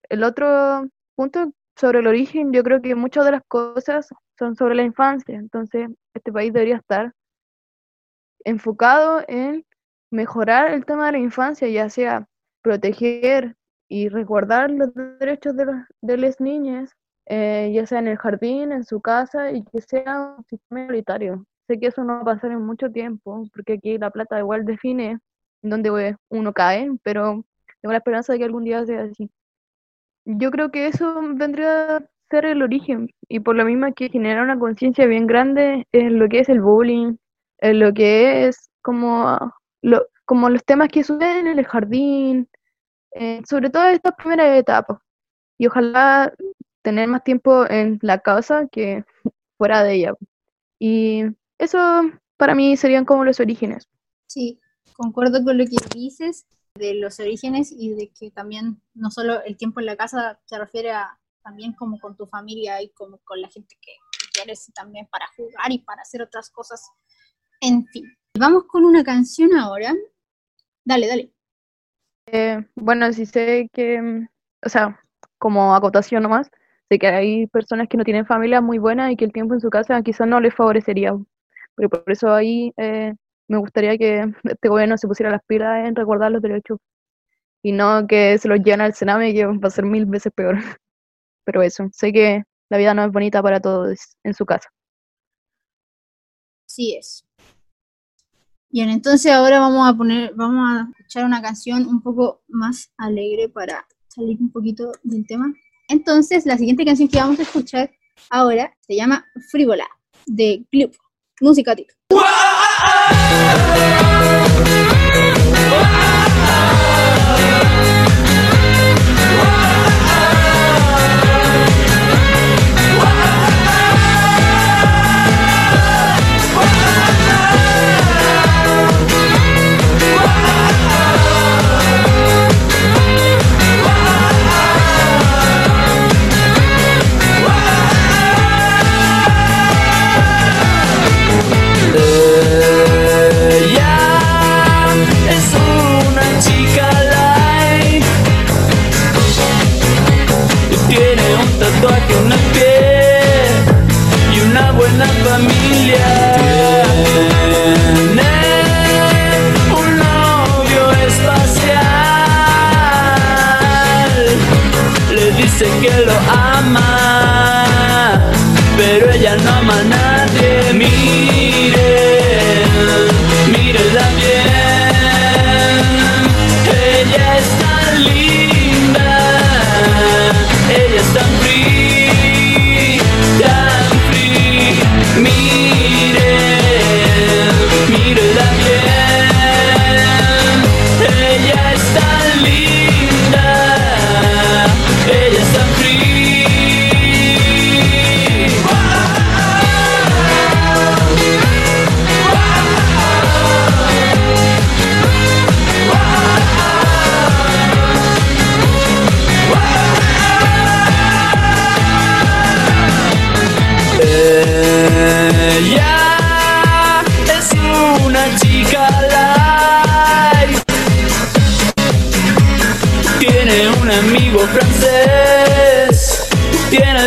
El otro punto sobre el origen, yo creo que muchas de las cosas son sobre la infancia, entonces este país debería estar enfocado en mejorar el tema de la infancia, ya sea proteger y resguardar los derechos de, los, de las niñas, eh, ya sea en el jardín, en su casa, y que sea un sistema igualitario. Sé que eso no va a pasar en mucho tiempo, porque aquí la plata igual define dónde uno cae, pero tengo la esperanza de que algún día sea así. Yo creo que eso vendría a ser el origen, y por lo mismo que genera una conciencia bien grande en lo que es el bullying, en lo que es como, lo, como los temas que suceden en el jardín, eh, sobre todo en estas primeras etapas. Y ojalá tener más tiempo en la casa que [laughs] fuera de ella. Y eso para mí serían como los orígenes. Sí, concuerdo con lo que dices de los orígenes y de que también no solo el tiempo en la casa se refiere a también como con tu familia y como con la gente que quieres también para jugar y para hacer otras cosas. En fin, vamos con una canción ahora. Dale, dale. Eh, bueno, sí sé que, mm, o sea, como acotación nomás, sé que hay personas que no tienen familia muy buena y que el tiempo en su casa quizás no les favorecería. Pero por eso ahí eh, me gustaría que este gobierno se pusiera las pilas en recordar los derechos y no que se los lleven al Sename que va a ser mil veces peor. [laughs] Pero eso, sé que la vida no es bonita para todos en su casa. Sí es. Bien, entonces ahora vamos a poner, vamos a escuchar una canción un poco más alegre para salir un poquito del tema. Entonces, la siguiente canción que vamos a escuchar ahora se llama Frívola, de Club, música. Oh, oh, oh, oh,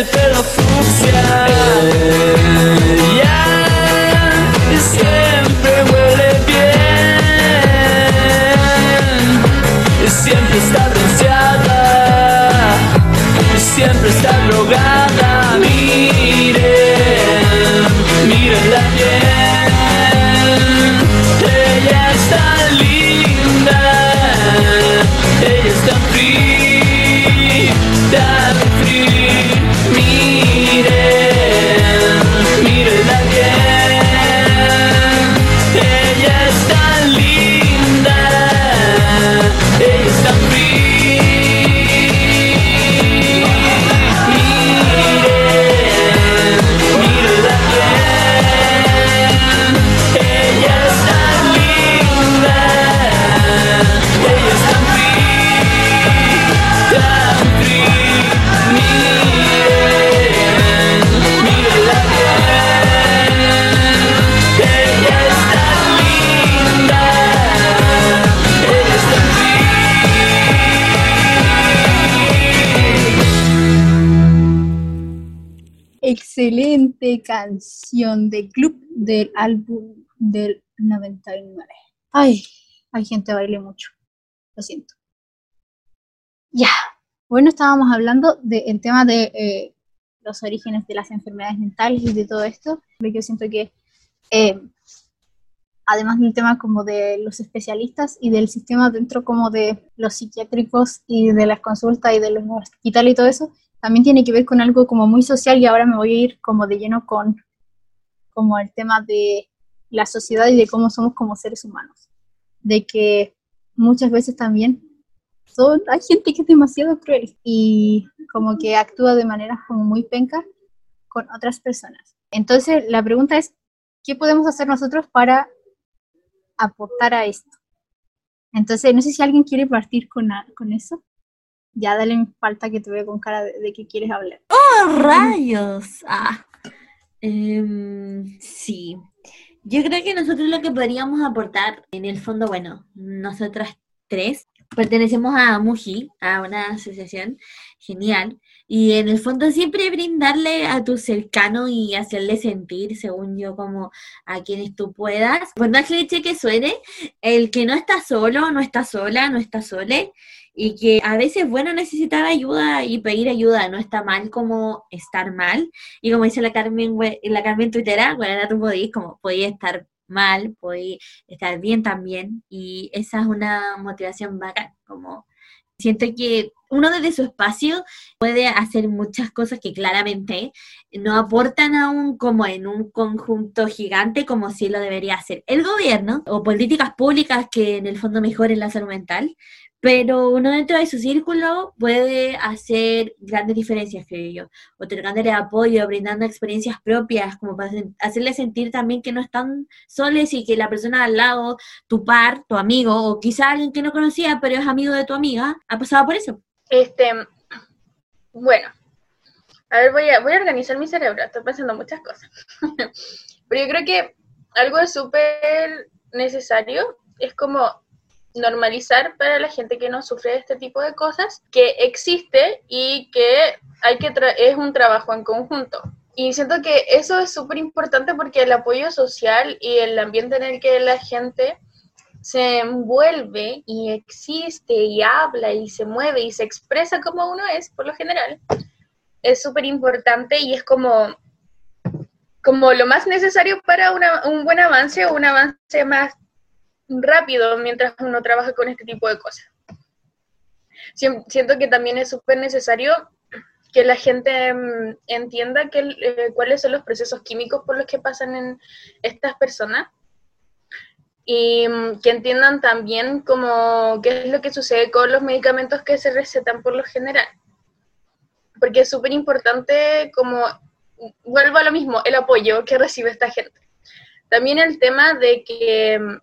el pelo fucsia. Canción de club del álbum del 99. Ay, hay gente baile mucho. Lo siento. Ya. Bueno, estábamos hablando del tema de eh, los orígenes de las enfermedades mentales y de todo esto. Pero yo siento que, eh, además del tema como de los especialistas y del sistema dentro como de los psiquiátricos y de las consultas y de los hospitales y todo eso, también tiene que ver con algo como muy social y ahora me voy a ir como de lleno con como el tema de la sociedad y de cómo somos como seres humanos. De que muchas veces también son, hay gente que es demasiado cruel y como que actúa de manera como muy penca con otras personas. Entonces la pregunta es, ¿qué podemos hacer nosotros para aportar a esto? Entonces, no sé si alguien quiere partir con, con eso. Ya dale falta que te veo con cara de, de que quieres hablar. ¡Oh, rayos! Ah. Em, sí. Yo creo que nosotros lo que podríamos aportar, en el fondo, bueno, nosotras tres pertenecemos a Muji, a una asociación genial, y en el fondo siempre brindarle a tu cercano y hacerle sentir, según yo, como a quienes tú puedas, por más cliché que suene, el que no está solo, no está sola, no está sole, y que a veces, bueno, necesitar ayuda y pedir ayuda no está mal como estar mal, y como dice la Carmen, la Carmen Twittera, bueno, tú podís, como podías estar mal, podías estar bien también, y esa es una motivación bacán, como siento que uno desde su espacio puede hacer muchas cosas que claramente no aportan aún como en un conjunto gigante como si lo debería hacer el gobierno o políticas públicas que en el fondo mejoren la salud mental, pero uno dentro de su círculo puede hacer grandes diferencias, creo yo, otorgándole apoyo, brindando experiencias propias, como para hacerle sentir también que no están soles y que la persona al lado, tu par, tu amigo, o quizá alguien que no conocía, pero es amigo de tu amiga, ha pasado por eso. Este, bueno, a ver, voy a, voy a organizar mi cerebro, estoy pensando muchas cosas. [laughs] Pero yo creo que algo súper necesario es como normalizar para la gente que no sufre de este tipo de cosas que existe y que hay que tra- es un trabajo en conjunto. Y siento que eso es súper importante porque el apoyo social y el ambiente en el que la gente se envuelve y existe y habla y se mueve y se expresa como uno es, por lo general, es súper importante y es como, como lo más necesario para una- un buen avance o un avance más rápido mientras uno trabaja con este tipo de cosas. Siento que también es súper necesario que la gente mm, entienda que, eh, cuáles son los procesos químicos por los que pasan en estas personas y mm, que entiendan también como qué es lo que sucede con los medicamentos que se recetan por lo general. Porque es súper importante como, vuelvo a lo mismo, el apoyo que recibe esta gente. También el tema de que mm,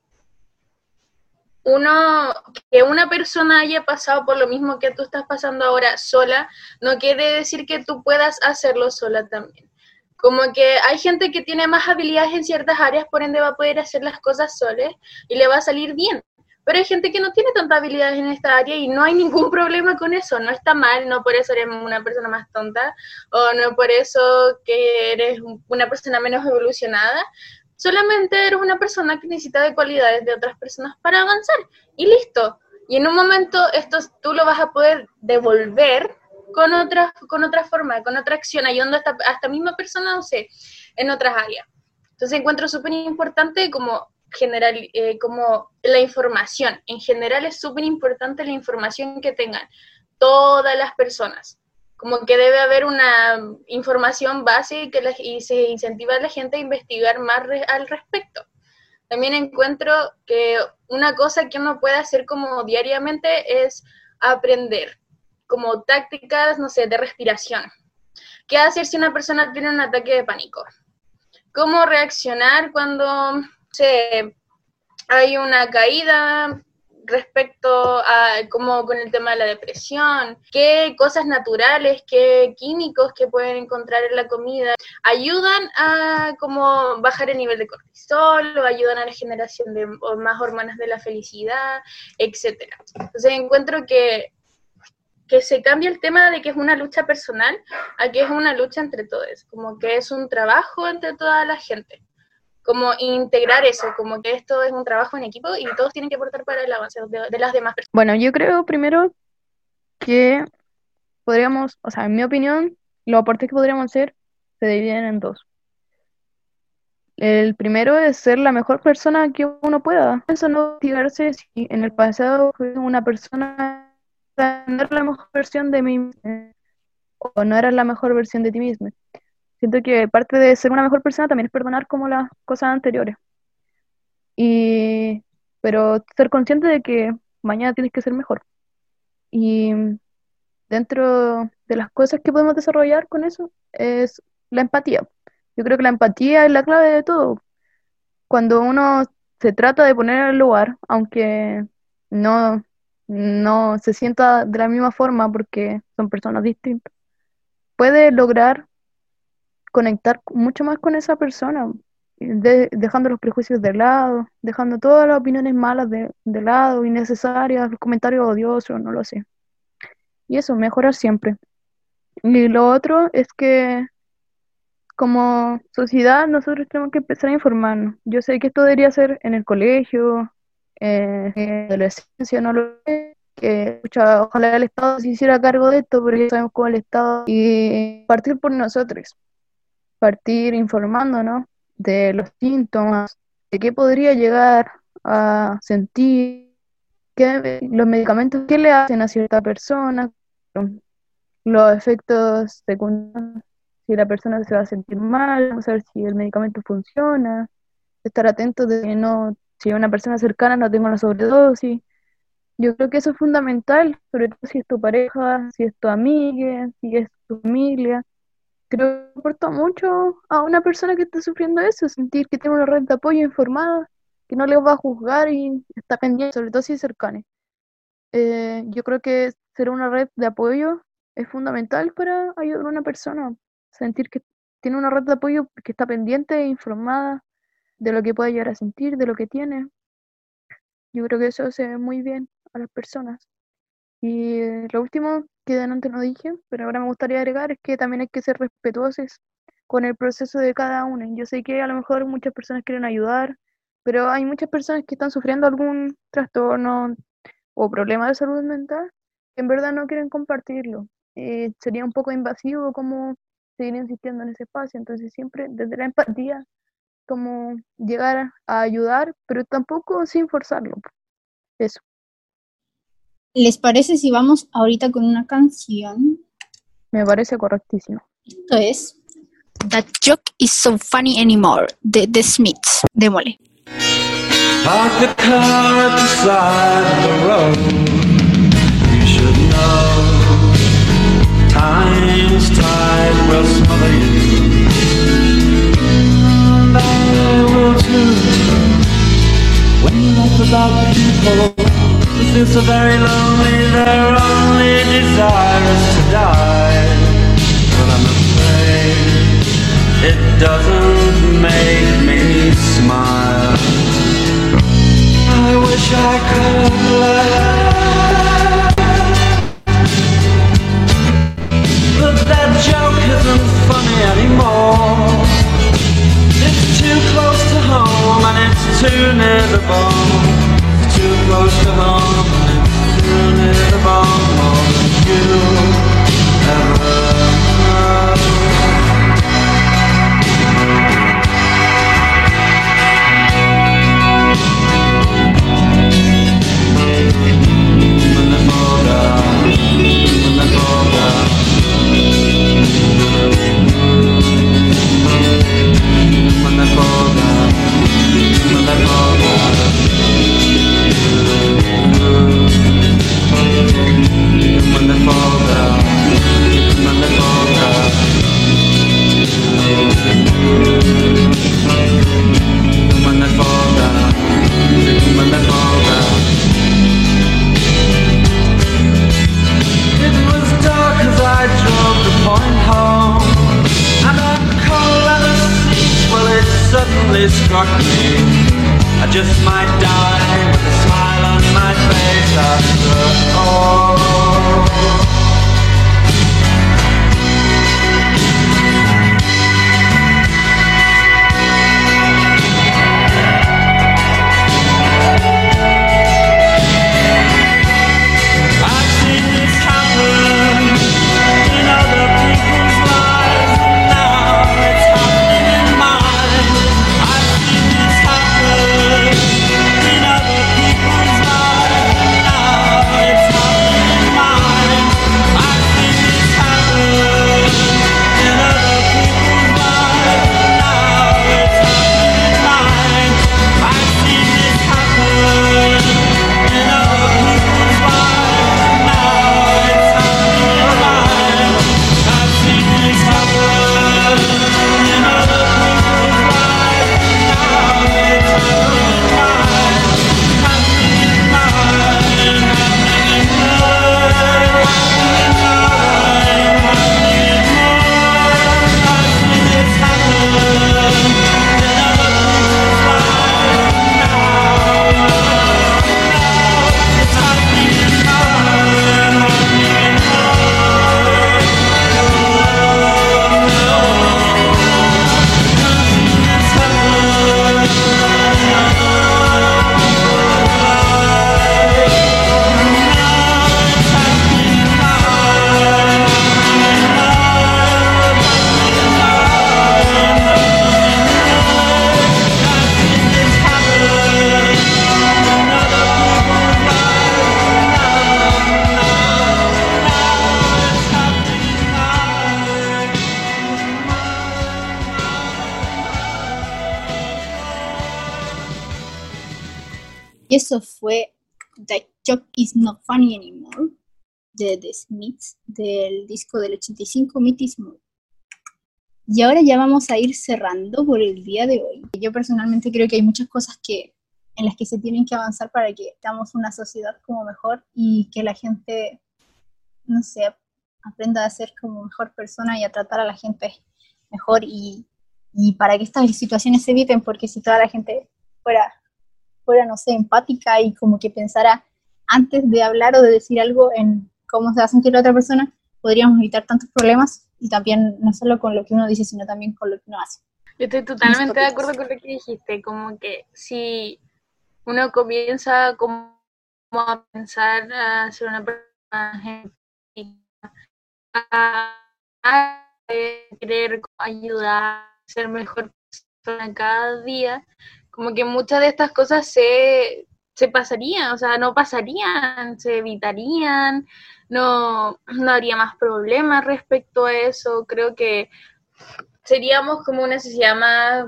uno, que una persona haya pasado por lo mismo que tú estás pasando ahora sola, no quiere decir que tú puedas hacerlo sola también. Como que hay gente que tiene más habilidades en ciertas áreas, por ende va a poder hacer las cosas sola y le va a salir bien. Pero hay gente que no tiene tanta habilidades en esta área y no hay ningún [laughs] problema con eso. No está mal, no por eso eres una persona más tonta o no por eso que eres una persona menos evolucionada. Solamente eres una persona que necesita de cualidades de otras personas para avanzar. Y listo. Y en un momento esto tú lo vas a poder devolver con otra, con otra forma, con otra acción, ayudando a esta, misma persona, no sé, en otras áreas. Entonces encuentro súper importante como general, eh, como la información. En general es súper importante la información que tengan todas las personas. Como que debe haber una información base y, que se incentiva a la gente a investigar más al respecto. También encuentro que una cosa que uno puede hacer como diariamente es aprender, como tácticas, no sé, de respiración. ¿Qué hacer si una persona tiene un ataque de pánico? ¿Cómo reaccionar cuando, sé, hay una caída respecto a como con el tema de la depresión, qué cosas naturales, qué químicos que pueden encontrar en la comida ayudan a como bajar el nivel de cortisol o ayudan a la generación de más hormonas de la felicidad, etcétera. Entonces encuentro que que se cambie el tema de que es una lucha personal a que es una lucha entre todos, como que es un trabajo entre toda la gente como integrar eso, como que esto es un trabajo en equipo y todos tienen que aportar para el avance de, las demás personas. Bueno, yo creo primero que podríamos, o sea, en mi opinión, los aportes que podríamos hacer se dividen en dos. El primero es ser la mejor persona que uno pueda. Eso no tirarse si en el pasado fui una persona no era la mejor versión de mí misma, o no era la mejor versión de ti mismo. Siento que parte de ser una mejor persona también es perdonar como las cosas anteriores. Y, pero ser consciente de que mañana tienes que ser mejor. Y dentro de las cosas que podemos desarrollar con eso es la empatía. Yo creo que la empatía es la clave de todo. Cuando uno se trata de poner en el lugar, aunque no, no se sienta de la misma forma porque son personas distintas, puede lograr conectar mucho más con esa persona, de- dejando los prejuicios de lado, dejando todas las opiniones malas de, de lado, innecesarias, los comentarios odiosos, no lo sé. Y eso, mejorar siempre. Y lo otro es que como sociedad nosotros tenemos que empezar a informarnos. Yo sé que esto debería ser en el colegio, eh, en la adolescencia, no lo sé, que ojalá el Estado se hiciera cargo de esto, ya sabemos cómo el Estado y partir por nosotros, partir informándonos de los síntomas, de qué podría llegar a sentir, qué, los medicamentos que le hacen a cierta persona, los efectos secundarios, si la persona se va a sentir mal, vamos a ver si el medicamento funciona, estar atento de que no, si una persona cercana no tenga una sobredosis. Yo creo que eso es fundamental, sobre todo si es tu pareja, si es tu amiga, si es tu familia. Creo que aporta mucho a una persona que está sufriendo eso, sentir que tiene una red de apoyo informada, que no le va a juzgar y está pendiente, sobre todo si es cercana. Eh, yo creo que ser una red de apoyo es fundamental para ayudar a una persona, sentir que tiene una red de apoyo que está pendiente e informada de lo que puede llegar a sentir, de lo que tiene. Yo creo que eso hace muy bien a las personas. Y lo último que delante no dije, pero ahora me gustaría agregar, es que también hay que ser respetuosos con el proceso de cada uno. Yo sé que a lo mejor muchas personas quieren ayudar, pero hay muchas personas que están sufriendo algún trastorno o problema de salud mental que en verdad no quieren compartirlo. Eh, sería un poco invasivo como seguir insistiendo en ese espacio, entonces siempre desde la empatía, como llegar a ayudar, pero tampoco sin forzarlo. Eso. ¿Les parece si vamos ahorita con una canción? Me parece correctísimo. Esto es That Joke is So Funny Anymore de The Smiths. Démosle. Park the car at the side of the road. You should know time's tide will smother you. And I will too. When you laugh about people feel so very lonely, their only desire is to die. But I'm afraid it doesn't make me smile. I wish I could laugh. But that joke isn't funny anymore. It's too close to home and it's too near the bone. It's too close to home and it's too near the bone. More than you ever know. When the fall eso fue That Joke is Not Funny Anymore de The Smiths del disco del 85 Meet is More. Y ahora ya vamos a ir cerrando por el día de hoy. Yo personalmente creo que hay muchas cosas que en las que se tienen que avanzar para que tengamos una sociedad como mejor y que la gente, no sé, aprenda a ser como mejor persona y a tratar a la gente mejor y, y para que estas situaciones se eviten, porque si toda la gente fuera fuera, no sé, empática y como que pensara antes de hablar o de decir algo en cómo se va a sentir la otra persona, podríamos evitar tantos problemas y también no solo con lo que uno dice, sino también con lo que uno hace. Yo estoy totalmente de acuerdo con lo que dijiste, como que si uno comienza como a pensar a ser una persona a, a querer ayudar, ser mejor persona cada día, como que muchas de estas cosas se, se pasarían, o sea, no pasarían, se evitarían, no, no habría más problemas respecto a eso, creo que seríamos como una sociedad más,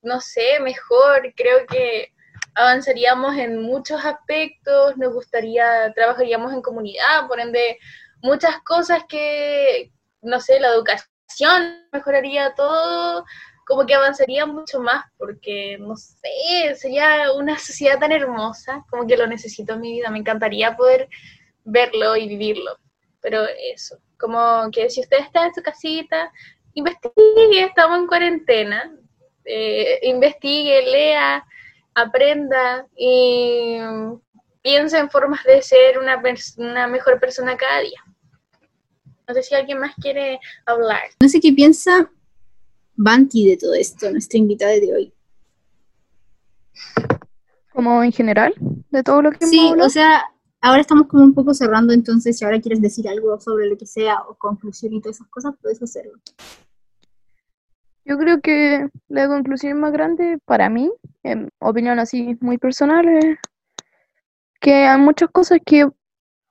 no sé, mejor, creo que avanzaríamos en muchos aspectos, nos gustaría, trabajaríamos en comunidad, por ende, muchas cosas que, no sé, la educación mejoraría todo, como que avanzaría mucho más, porque, no sé, sería una sociedad tan hermosa, como que lo necesito en mi vida, me encantaría poder verlo y vivirlo, pero eso, como que si usted está en su casita, investigue, estamos en cuarentena, eh, investigue, lea, aprenda y piensa en formas de ser una, una mejor persona cada día. No sé si alguien más quiere hablar. No sé qué piensa Banti de todo esto, nuestra invitada de hoy. Como en general, de todo lo que Sí, o sea, ahora estamos como un poco cerrando, entonces si ahora quieres decir algo sobre lo que sea o conclusión y todas esas cosas, puedes hacerlo. Yo creo que la conclusión más grande para mí, en opinión así muy personal, es que hay muchas cosas que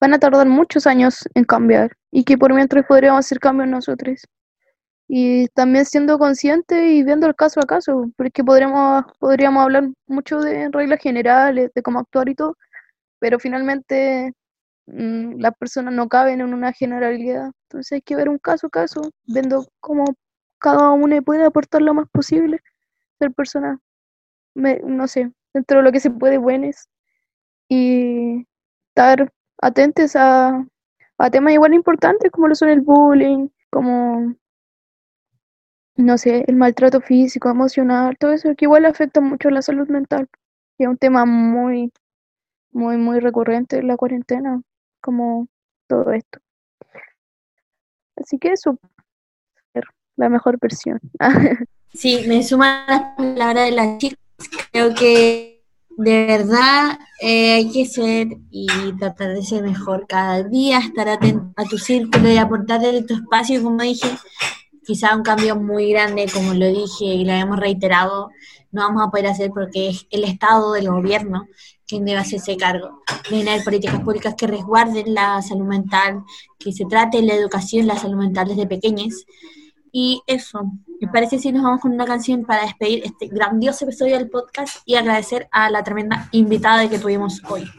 van a tardar muchos años en cambiar y que por mientras podríamos hacer cambios nosotros. Y también siendo conscientes y viendo el caso a caso, porque podríamos, podríamos hablar mucho de reglas generales, de cómo actuar y todo, pero finalmente mm, las personas no caben en una generalidad. Entonces hay que ver un caso a caso, viendo cómo cada uno puede aportar lo más posible, ser personas, no sé, dentro de lo que se puede, buenas, y estar atentos a, a temas igual importantes como lo son el bullying, como, no sé, el maltrato físico, emocional, todo eso que igual afecta mucho la salud mental, y es un tema muy, muy, muy recurrente en la cuarentena, como todo esto. Así que eso, la mejor versión. [laughs] Sí, me suman las palabras de las chicas. Creo que de verdad eh, hay que ser y tratar de ser mejor cada día, estar atento a tu círculo y aportar desde tu espacio, como dije, quizá un cambio muy grande, como lo dije y lo hemos reiterado, no vamos a poder hacer porque es el Estado, el gobierno, quien debe hacerse cargo de generar políticas públicas que resguarden la salud mental, que se trate la educación, la salud mental desde pequeños. Y eso, me parece si nos vamos con una canción para despedir este grandioso episodio del podcast y agradecer a la tremenda invitada que tuvimos hoy.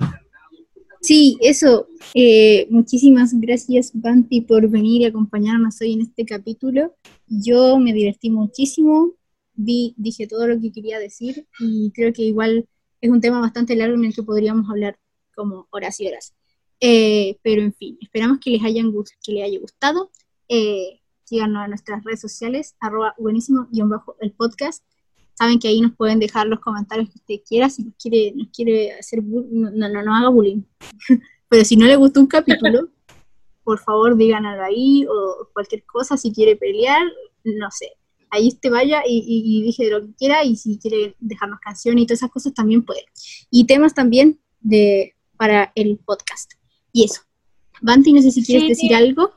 Sí, eso. eh, muchísimas gracias, Banti, por venir y acompañarnos hoy en este capítulo. Yo me divertí muchísimo, vi, dije todo lo que quería decir y creo que igual es un tema bastante largo en el que podríamos hablar como horas y horas. Eh, pero en fin, esperamos que les, hayan, que les haya gustado. Eh, síganos en nuestras redes sociales, arroba buenísimo guion bajo el podcast. Saben que ahí nos pueden dejar los comentarios que usted quiera, si nos quiere, nos quiere hacer no, no, no, haga bullying. [laughs] Pero si no le gustó un capítulo, [laughs] por favor díganlo ahí o cualquier cosa, si quiere pelear, no sé. Ahí usted vaya y, y, y dije lo que quiera y si quiere dejarnos canciones y todas esas cosas también puede. Y temas también de para el podcast. Y eso. Banti, no sé si quieres Sí. decir algo.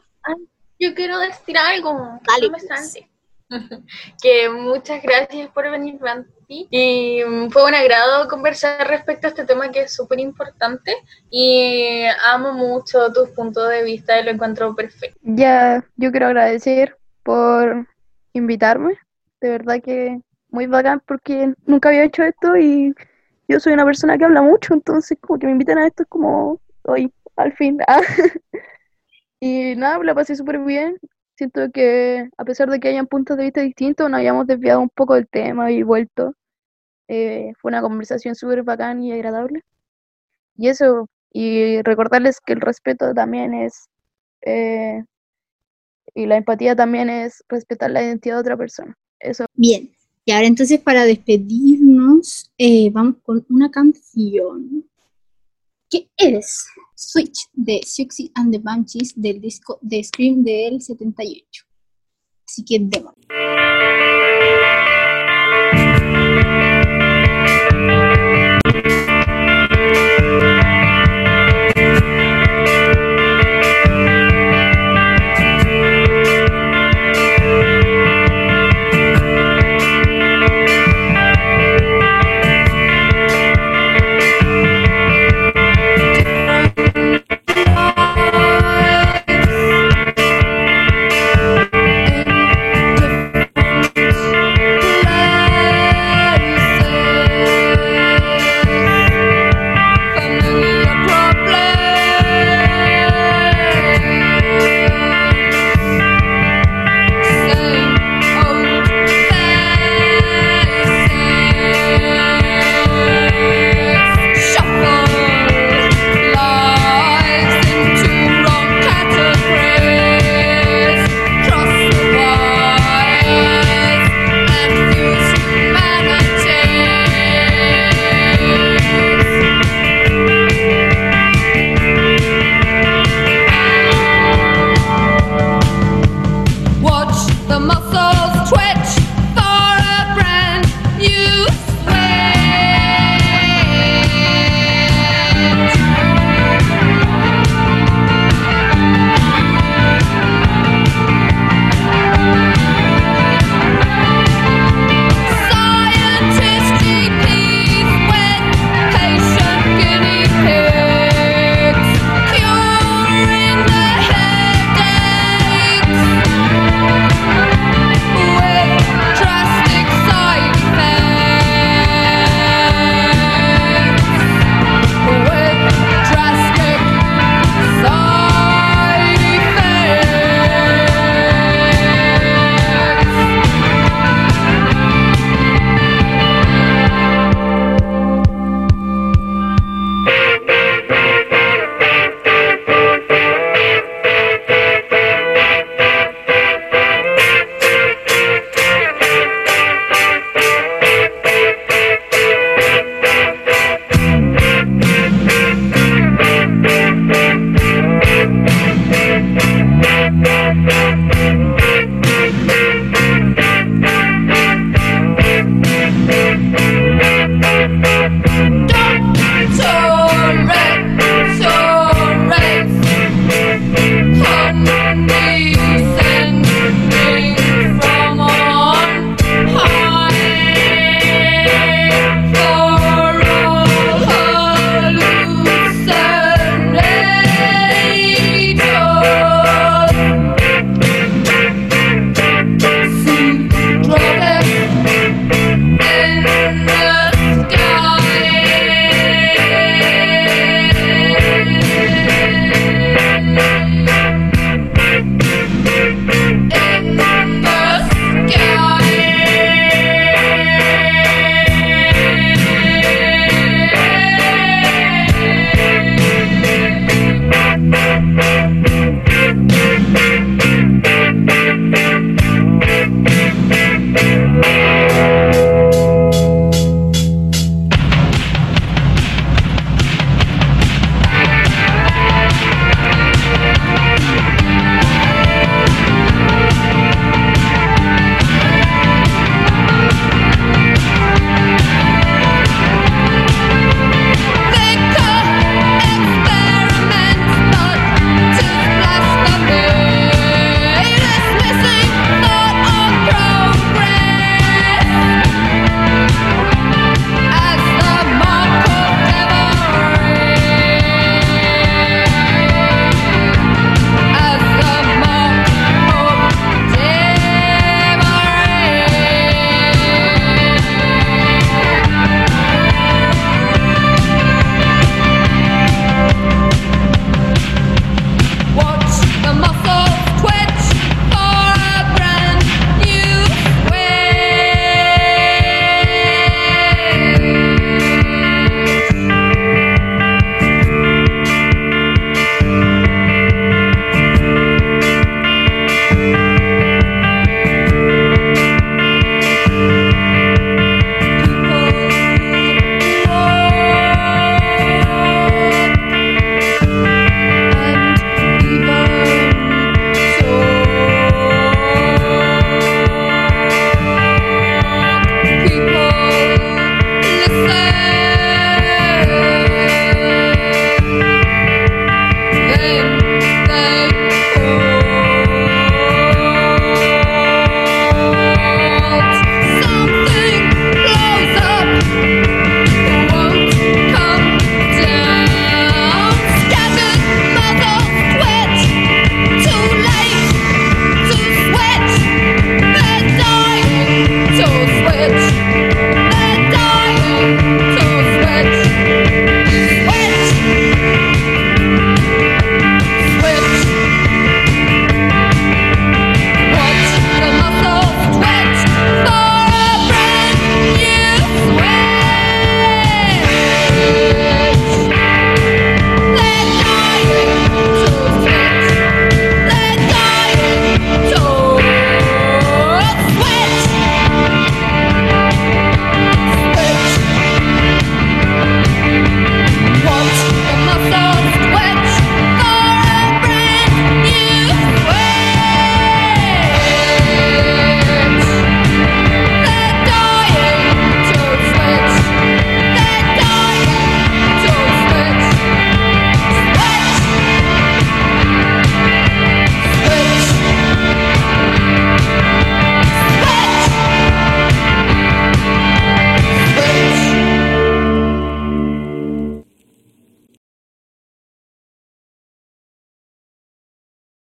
Yo quiero decir algo. Dale, no me pues. [laughs] que muchas gracias por venir, Banti. Y mm, fue un agrado conversar respecto a este tema que es súper importante. Y amo mucho tus puntos de vista y lo encuentro perfecto. Ya, yo quiero agradecer por invitarme. De verdad que muy bacán porque nunca había hecho esto y yo soy una persona que habla mucho, entonces como que me invitan a esto es como hoy, al fin. [laughs] Y nada, la pasé súper bien. Siento que a pesar de que hayan puntos de vista distintos, nos hayamos desviado un poco del tema y vuelto. Eh, fue una conversación súper bacán y agradable. Y eso, y recordarles que el respeto también es eh, y la empatía también es respetar la identidad de otra persona. Eso. Bien. Y ahora entonces para despedirnos, eh, vamos con una canción que es Switch de Siouxsie and the Banshees del disco de Scream del 78. Así que demos.